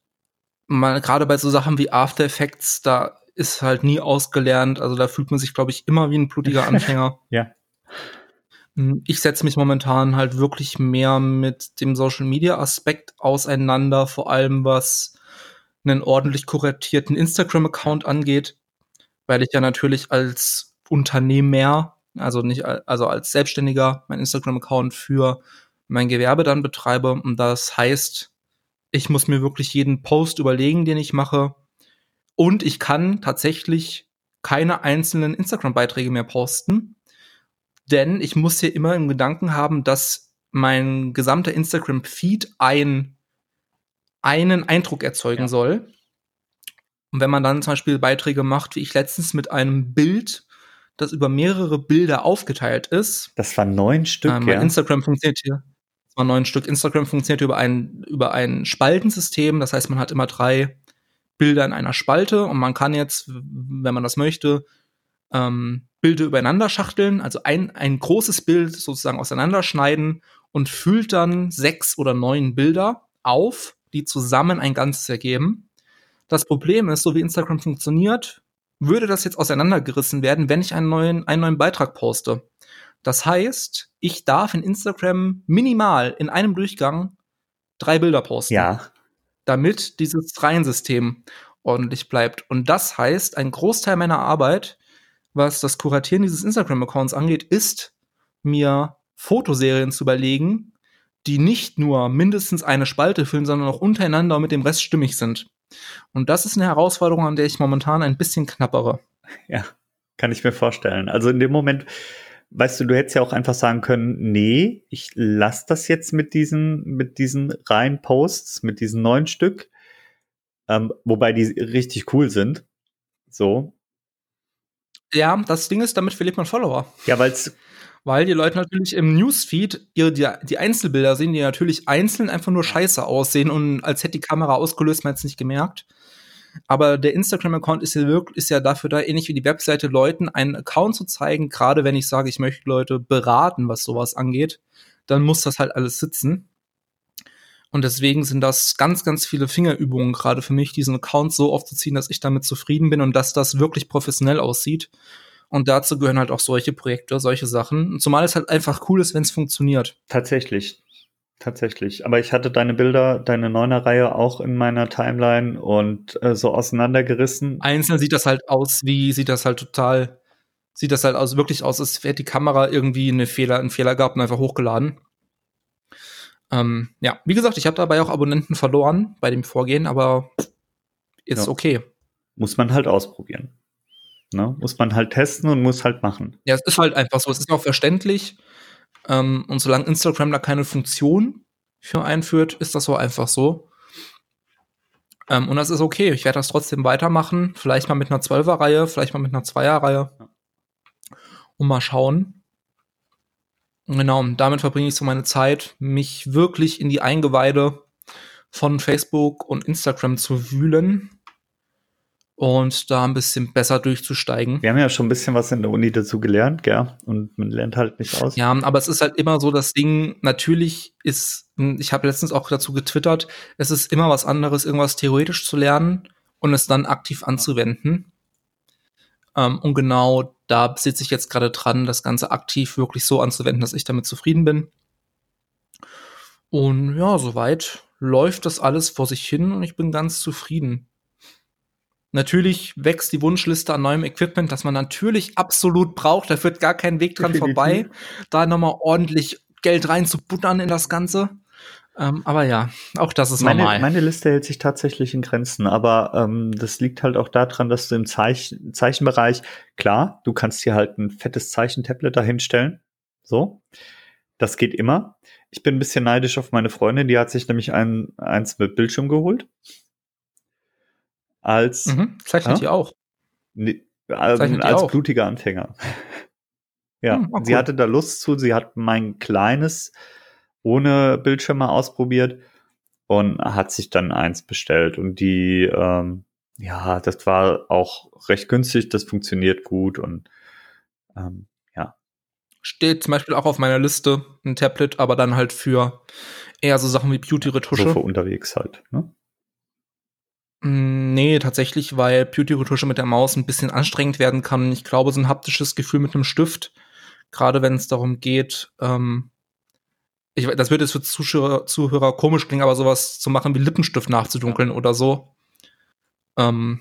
mal gerade bei so Sachen wie After Effects, da ist halt nie ausgelernt. Also da fühlt man sich, glaube ich, immer wie ein blutiger Anfänger. ja. Hm, ich setze mich momentan halt wirklich mehr mit dem Social Media Aspekt auseinander, vor allem was einen ordentlich kuratierten Instagram-Account angeht weil ich ja natürlich als Unternehmer, also nicht, also als Selbstständiger, mein Instagram-Account für mein Gewerbe dann betreibe. Und das heißt, ich muss mir wirklich jeden Post überlegen, den ich mache. Und ich kann tatsächlich keine einzelnen Instagram-Beiträge mehr posten. Denn ich muss hier immer im Gedanken haben, dass mein gesamter Instagram-Feed ein, einen Eindruck erzeugen ja. soll. Und wenn man dann zum Beispiel Beiträge macht, wie ich letztens mit einem Bild, das über mehrere Bilder aufgeteilt ist. Das waren neun Stück, ähm, ja. Instagram funktioniert hier. Das waren neun Stück. Instagram funktioniert über ein, über ein Spaltensystem. Das heißt, man hat immer drei Bilder in einer Spalte und man kann jetzt, wenn man das möchte, ähm, Bilder übereinander schachteln, also ein, ein großes Bild sozusagen auseinanderschneiden und füllt dann sechs oder neun Bilder auf, die zusammen ein Ganzes ergeben. Das Problem ist, so wie Instagram funktioniert, würde das jetzt auseinandergerissen werden, wenn ich einen neuen, einen neuen Beitrag poste. Das heißt, ich darf in Instagram minimal in einem Durchgang drei Bilder posten. Ja. Damit dieses Reihensystem ordentlich bleibt. Und das heißt, ein Großteil meiner Arbeit, was das Kuratieren dieses Instagram-Accounts angeht, ist, mir Fotoserien zu überlegen, die nicht nur mindestens eine Spalte füllen, sondern auch untereinander und mit dem Rest stimmig sind. Und das ist eine Herausforderung, an der ich momentan ein bisschen knappere. Ja, kann ich mir vorstellen. Also in dem Moment, weißt du, du hättest ja auch einfach sagen können, nee, ich lasse das jetzt mit diesen, mit diesen reinen Posts, mit diesen neun Stück, ähm, wobei die richtig cool sind. So. Ja, das Ding ist, damit verliert man Follower. Ja, weil es weil die Leute natürlich im Newsfeed ihre, die, die Einzelbilder sehen, die natürlich einzeln einfach nur scheiße aussehen und als hätte die Kamera ausgelöst, man es nicht gemerkt. Aber der Instagram-Account ist ja wirklich, ist ja dafür da, ähnlich wie die Webseite, Leuten einen Account zu zeigen, gerade wenn ich sage, ich möchte Leute beraten, was sowas angeht, dann muss das halt alles sitzen. Und deswegen sind das ganz, ganz viele Fingerübungen gerade für mich, diesen Account so aufzuziehen, dass ich damit zufrieden bin und dass das wirklich professionell aussieht. Und dazu gehören halt auch solche Projekte, solche Sachen. Zumal es halt einfach cool ist, wenn es funktioniert. Tatsächlich. Tatsächlich. Aber ich hatte deine Bilder, deine Neuner-Reihe auch in meiner Timeline und äh, so auseinandergerissen. Einzeln sieht das halt aus, wie sieht das halt total, sieht das halt aus, wirklich aus, als hätte die Kamera irgendwie eine Fehler, einen Fehler gehabt und einfach hochgeladen. Ähm, ja, wie gesagt, ich habe dabei auch Abonnenten verloren bei dem Vorgehen, aber ist ja. okay. Muss man halt ausprobieren. Ne? Muss man halt testen und muss halt machen. Ja, es ist halt einfach so. Es ist auch verständlich. Ähm, und solange Instagram da keine Funktion für einführt, ist das so einfach so. Ähm, und das ist okay. Ich werde das trotzdem weitermachen. Vielleicht mal mit einer 12er-Reihe, vielleicht mal mit einer 2er-Reihe. Und mal schauen. Genau, damit verbringe ich so meine Zeit, mich wirklich in die Eingeweide von Facebook und Instagram zu wühlen und da ein bisschen besser durchzusteigen. Wir haben ja schon ein bisschen was in der Uni dazu gelernt, gell? Und man lernt halt nicht aus. Ja, aber es ist halt immer so das Ding, natürlich ist, ich habe letztens auch dazu getwittert, es ist immer was anderes, irgendwas theoretisch zu lernen und es dann aktiv anzuwenden. Ähm, und genau da sitze ich jetzt gerade dran, das Ganze aktiv wirklich so anzuwenden, dass ich damit zufrieden bin. Und ja, soweit läuft das alles vor sich hin und ich bin ganz zufrieden. Natürlich wächst die Wunschliste an neuem Equipment, das man natürlich absolut braucht. Da führt gar kein Weg dran Definitiv. vorbei, da nochmal ordentlich Geld reinzubuttern in das Ganze. Ähm, aber ja, auch das ist meine, normal. Meine Liste hält sich tatsächlich in Grenzen, aber ähm, das liegt halt auch daran, dass du im Zeichen, Zeichenbereich, klar, du kannst hier halt ein fettes Zeichentablet dahinstellen. So. Das geht immer. Ich bin ein bisschen neidisch auf meine Freundin, die hat sich nämlich ein, eins mit Bildschirm geholt als mhm, zeichnet ja? auch. Ne, also als auch. blutiger Anfänger. ja, hm, oh, cool. sie hatte da Lust zu. Sie hat mein kleines ohne Bildschirm mal ausprobiert und hat sich dann eins bestellt. Und die, ähm, ja, das war auch recht günstig. Das funktioniert gut und ähm, ja. Steht zum Beispiel auch auf meiner Liste ein Tablet, aber dann halt für eher so Sachen wie Beauty-Retusche. So für unterwegs halt, ne? Mm, nee, tatsächlich, weil Beauty-Retusche mit der Maus ein bisschen anstrengend werden kann. Ich glaube, so ein haptisches Gefühl mit einem Stift, gerade wenn es darum geht, ähm, ich, das würde jetzt für Zuschauer, Zuhörer komisch klingen, aber sowas zu machen wie Lippenstift nachzudunkeln oder so. Ähm,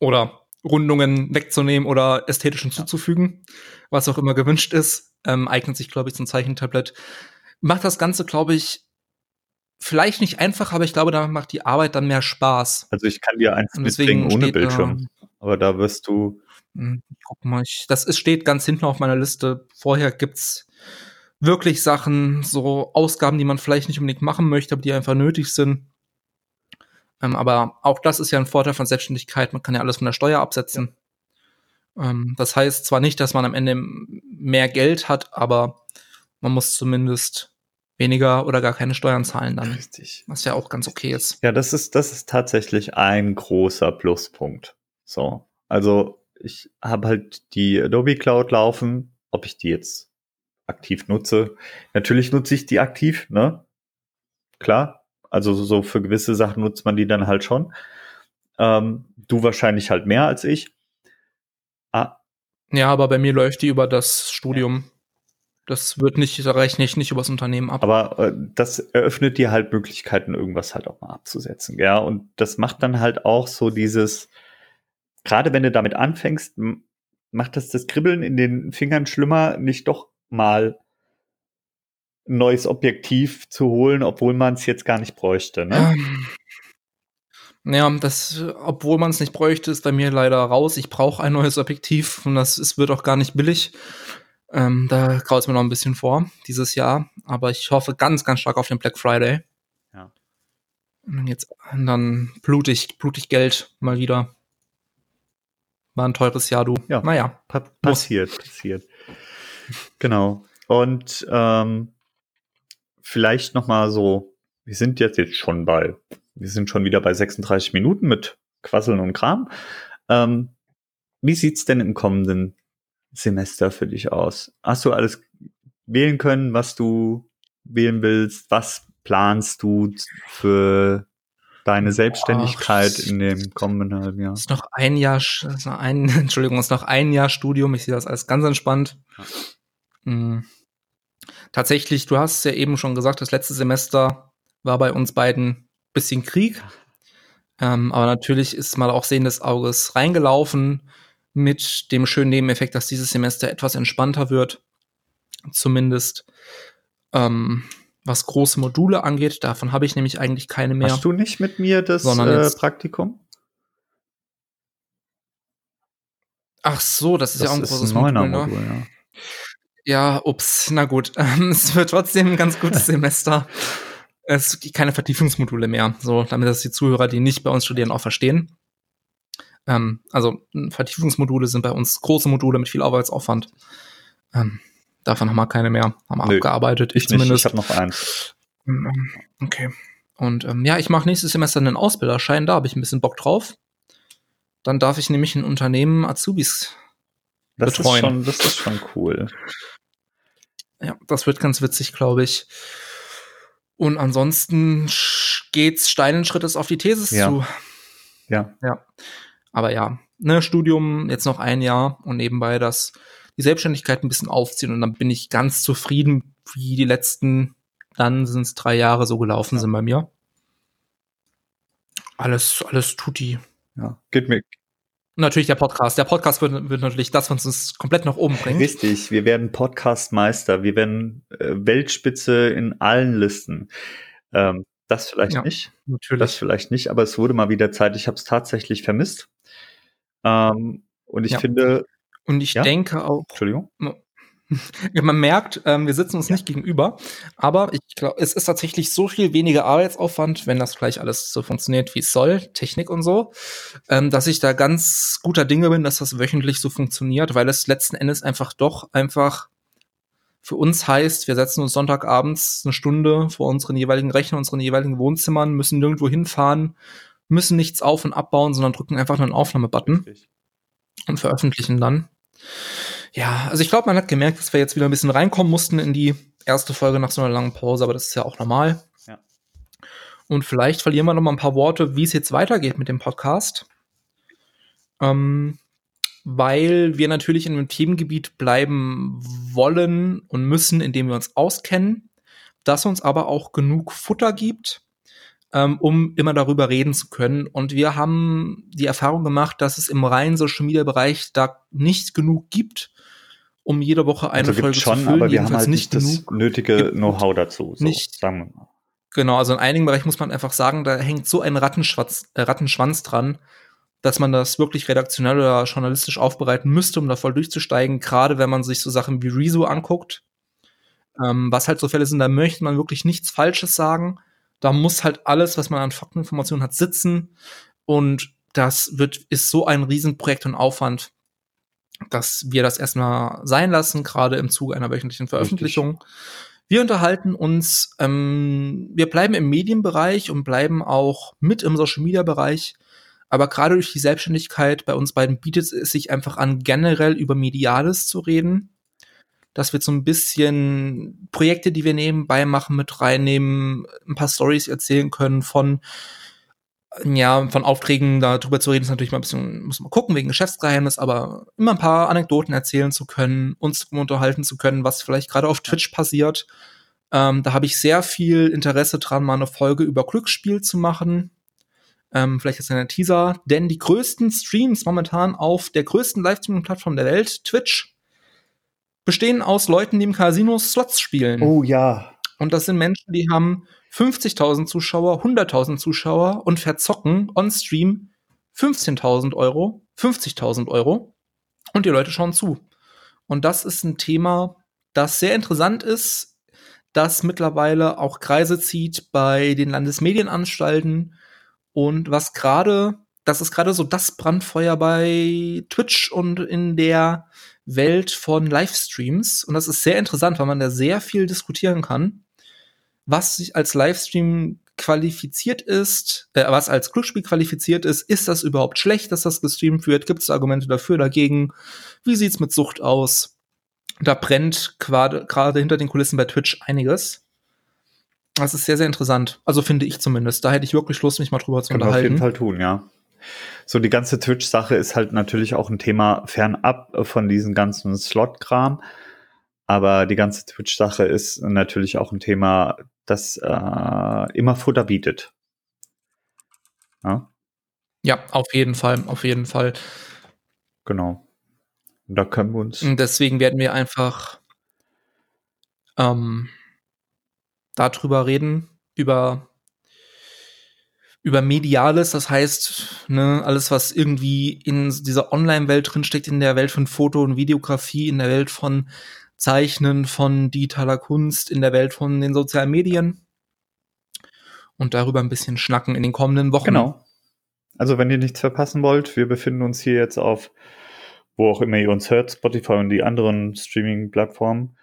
oder Rundungen wegzunehmen oder ästhetischen zuzufügen, was auch immer gewünscht ist, ähm, eignet sich, glaube ich, zum Zeichentablett. Macht das Ganze, glaube ich, vielleicht nicht einfach, aber ich glaube, da macht die Arbeit dann mehr Spaß. Also ich kann dir eins mitbringen ohne Bildschirm. Da, aber da wirst du. Hm, guck mal, ich, das ist, steht ganz hinten auf meiner Liste. Vorher gibt's wirklich Sachen, so Ausgaben, die man vielleicht nicht unbedingt machen möchte, aber die einfach nötig sind. Ähm, aber auch das ist ja ein Vorteil von Selbstständigkeit. Man kann ja alles von der Steuer absetzen. Ähm, das heißt zwar nicht, dass man am Ende mehr Geld hat, aber man muss zumindest weniger oder gar keine Steuern zahlen dann. Richtig. Was ja auch ganz okay ist. Ja, das ist, das ist tatsächlich ein großer Pluspunkt. So. Also ich habe halt die Adobe Cloud laufen, ob ich die jetzt aktiv nutze. Natürlich nutze ich die aktiv, ne? Klar. Also so für gewisse Sachen nutzt man die dann halt schon. Ähm, du wahrscheinlich halt mehr als ich. Ah. Ja, aber bei mir läuft die über das Studium. Das wird nicht, da rechne ich nicht übers Unternehmen ab. Aber äh, das eröffnet dir halt Möglichkeiten, irgendwas halt auch mal abzusetzen. Ja, und das macht dann halt auch so dieses, gerade wenn du damit anfängst, macht das das Kribbeln in den Fingern schlimmer, nicht doch mal ein neues Objektiv zu holen, obwohl man es jetzt gar nicht bräuchte. Ne? Ja, das, obwohl man es nicht bräuchte, ist bei mir leider raus. Ich brauche ein neues Objektiv und das ist, wird auch gar nicht billig. Ähm, da graut es mir noch ein bisschen vor dieses Jahr, aber ich hoffe ganz, ganz stark auf den Black Friday. Ja. Und dann jetzt und dann blutig, blutig Geld mal wieder. War ein teures Jahr, du. Ja. Naja. Pa passiert, muss. passiert. Genau. Und ähm, vielleicht noch mal so, wir sind jetzt jetzt schon bei, wir sind schon wieder bei 36 Minuten mit Quasseln und Kram. Ähm, wie sieht's denn im kommenden Semester für dich aus? Hast du alles wählen können, was du wählen willst? Was planst du für deine Selbstständigkeit Ach, in dem kommenden halben Jahr? Ist noch ein Jahr, ist noch ein, Entschuldigung, ist noch ein Jahr Studium. Ich sehe das alles ganz entspannt. Mhm. Tatsächlich, du hast ja eben schon gesagt, das letzte Semester war bei uns beiden bisschen Krieg. Ähm, aber natürlich ist mal auch sehen des Auges reingelaufen mit dem schönen Nebeneffekt, dass dieses Semester etwas entspannter wird. Zumindest ähm, was große Module angeht. Davon habe ich nämlich eigentlich keine mehr. Hast du nicht mit mir das äh, Praktikum? Ach so, das ist das ja auch ein ist großes ein Modul. Ne? Modul ja. ja, ups, na gut. es wird trotzdem ein ganz gutes Semester. Es gibt keine Vertiefungsmodule mehr, so damit das die Zuhörer, die nicht bei uns studieren, auch verstehen. Ähm, also Vertiefungsmodule sind bei uns große Module mit viel Arbeitsaufwand. Ähm, davon haben wir keine mehr. Haben wir Nö, abgearbeitet. Ich, ich zumindest. Nicht, ich habe noch eins. Ähm, okay. Und ähm, ja, ich mache nächstes Semester einen Ausbilderschein, da habe ich ein bisschen Bock drauf. Dann darf ich nämlich ein Unternehmen Azubis das betreuen. Ist schon, das ist schon cool. Ja, das wird ganz witzig, glaube ich. Und ansonsten geht's steilen Schrittes auf die Thesis ja. zu. Ja. Ja. Aber ja, ne, Studium jetzt noch ein Jahr und nebenbei das die Selbstständigkeit ein bisschen aufziehen und dann bin ich ganz zufrieden, wie die letzten, dann sind es drei Jahre so gelaufen ja. sind bei mir. Alles, alles tut die. Ja, geht mir. Natürlich der Podcast. Der Podcast wird, wird natürlich das, was uns komplett nach oben bringt. Richtig, wir werden Podcastmeister. Wir werden äh, Weltspitze in allen Listen. Ähm, das vielleicht ja, nicht. Natürlich. Das vielleicht nicht, aber es wurde mal wieder Zeit. Ich habe es tatsächlich vermisst. Ähm, und ich ja. finde. Und ich ja? denke auch. Entschuldigung. Man merkt, ähm, wir sitzen uns nicht gegenüber, aber ich glaube, es ist tatsächlich so viel weniger Arbeitsaufwand, wenn das gleich alles so funktioniert, wie es soll, Technik und so, ähm, dass ich da ganz guter Dinge bin, dass das wöchentlich so funktioniert, weil es letzten Endes einfach doch einfach für uns heißt, wir setzen uns Sonntagabends eine Stunde vor unseren jeweiligen Rechner, unseren jeweiligen Wohnzimmern, müssen nirgendwo hinfahren, müssen nichts auf- und abbauen, sondern drücken einfach nur einen Aufnahmebutton und veröffentlichen dann. Ja, also ich glaube, man hat gemerkt, dass wir jetzt wieder ein bisschen reinkommen mussten in die erste Folge nach so einer langen Pause, aber das ist ja auch normal. Ja. Und vielleicht verlieren wir noch mal ein paar Worte, wie es jetzt weitergeht mit dem Podcast. Ähm, weil wir natürlich in einem Themengebiet bleiben wollen und müssen, in dem wir uns auskennen, das uns aber auch genug Futter gibt, ähm, um immer darüber reden zu können. Und wir haben die Erfahrung gemacht, dass es im reinen Social Media Bereich da nicht genug gibt, um jede Woche eine also Folge schon, zu füllen. Aber wir haben halt nicht das nötige Know-how dazu. So, nicht, sagen wir mal. Genau, also in einigen Bereichen muss man einfach sagen, da hängt so ein Rattenschwanz, äh, Rattenschwanz dran, dass man das wirklich redaktionell oder journalistisch aufbereiten müsste, um da voll durchzusteigen, gerade wenn man sich so Sachen wie Rezo anguckt. Ähm, was halt so Fälle sind, da möchte man wirklich nichts Falsches sagen. Da muss halt alles, was man an Fakteninformationen hat, sitzen. Und das wird, ist so ein Riesenprojekt und Aufwand. dass wir das erstmal sein lassen, gerade im Zuge einer wöchentlichen Veröffentlichung. Richtig. Wir unterhalten uns, ähm, wir bleiben im Medienbereich und bleiben auch mit im Social Media Bereich. Aber gerade durch die Selbstständigkeit bei uns beiden bietet es sich einfach an, generell über Mediales zu reden. Dass wir so ein bisschen Projekte, die wir nebenbei machen, mit reinnehmen, ein paar Stories erzählen können von ja, von Aufträgen darüber zu reden, ist natürlich mal ein bisschen, muss man gucken, wegen Geschäftsgeheimnis, aber immer ein paar Anekdoten erzählen zu können, uns unterhalten zu können, was vielleicht gerade auf Twitch passiert. Ähm, da habe ich sehr viel Interesse dran, mal eine Folge über Glücksspiel zu machen. Ähm, vielleicht ist ein Teaser, denn die größten Streams momentan auf der größten Livestreaming-Plattform der Welt, Twitch, bestehen aus Leuten, die im Casino Slots spielen. Oh ja. Und das sind Menschen, die haben 50.000 Zuschauer, 100.000 Zuschauer und verzocken on Stream 15.000 Euro, 50.000 Euro und die Leute schauen zu. Und das ist ein Thema, das sehr interessant ist, das mittlerweile auch Kreise zieht bei den Landesmedienanstalten und was gerade, das ist gerade so das Brandfeuer bei Twitch und in der Welt von Livestreams. Und das ist sehr interessant, weil man da sehr viel diskutieren kann was sich als Livestream qualifiziert ist, äh, was als Glücksspiel qualifiziert ist, ist das überhaupt schlecht, dass das gestreamt wird? Gibt es Argumente dafür, dagegen? Wie sieht's mit Sucht aus? Da brennt gerade hinter den Kulissen bei Twitch einiges. Das ist sehr, sehr interessant. Also finde ich zumindest. Da hätte ich wirklich Lust, mich mal drüber zu Kann unterhalten. Auf jeden Fall tun, ja. So, die ganze Twitch-Sache ist halt natürlich auch ein Thema fernab von diesem ganzen Slot-Kram. Aber die ganze Twitch-Sache ist natürlich auch ein Thema, das äh, immer Futter bietet. Ja? ja, auf jeden Fall, auf jeden Fall. Genau. Und da können wir uns. Und deswegen werden wir einfach ähm, darüber reden, über über Mediales, das heißt, ne, alles, was irgendwie in dieser Online-Welt drinsteckt, in der Welt von Foto- und Videografie, in der Welt von Zeichnen von digitaler Kunst in der Welt von den sozialen Medien und darüber ein bisschen schnacken in den kommenden Wochen. Genau. Also wenn ihr nichts verpassen wollt, wir befinden uns hier jetzt auf, wo auch immer ihr uns hört, Spotify und die anderen Streaming-Plattformen.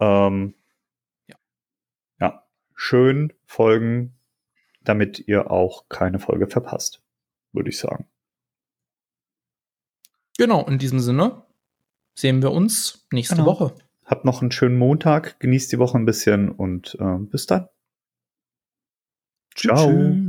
Ähm, schön folgen, damit ihr auch keine Folge verpasst, würde ich sagen. Genau, in diesem Sinne sehen wir uns nächste genau. Woche. Habt noch einen schönen Montag, genießt die Woche ein bisschen und äh, bis dann. Ciao. Tschüss.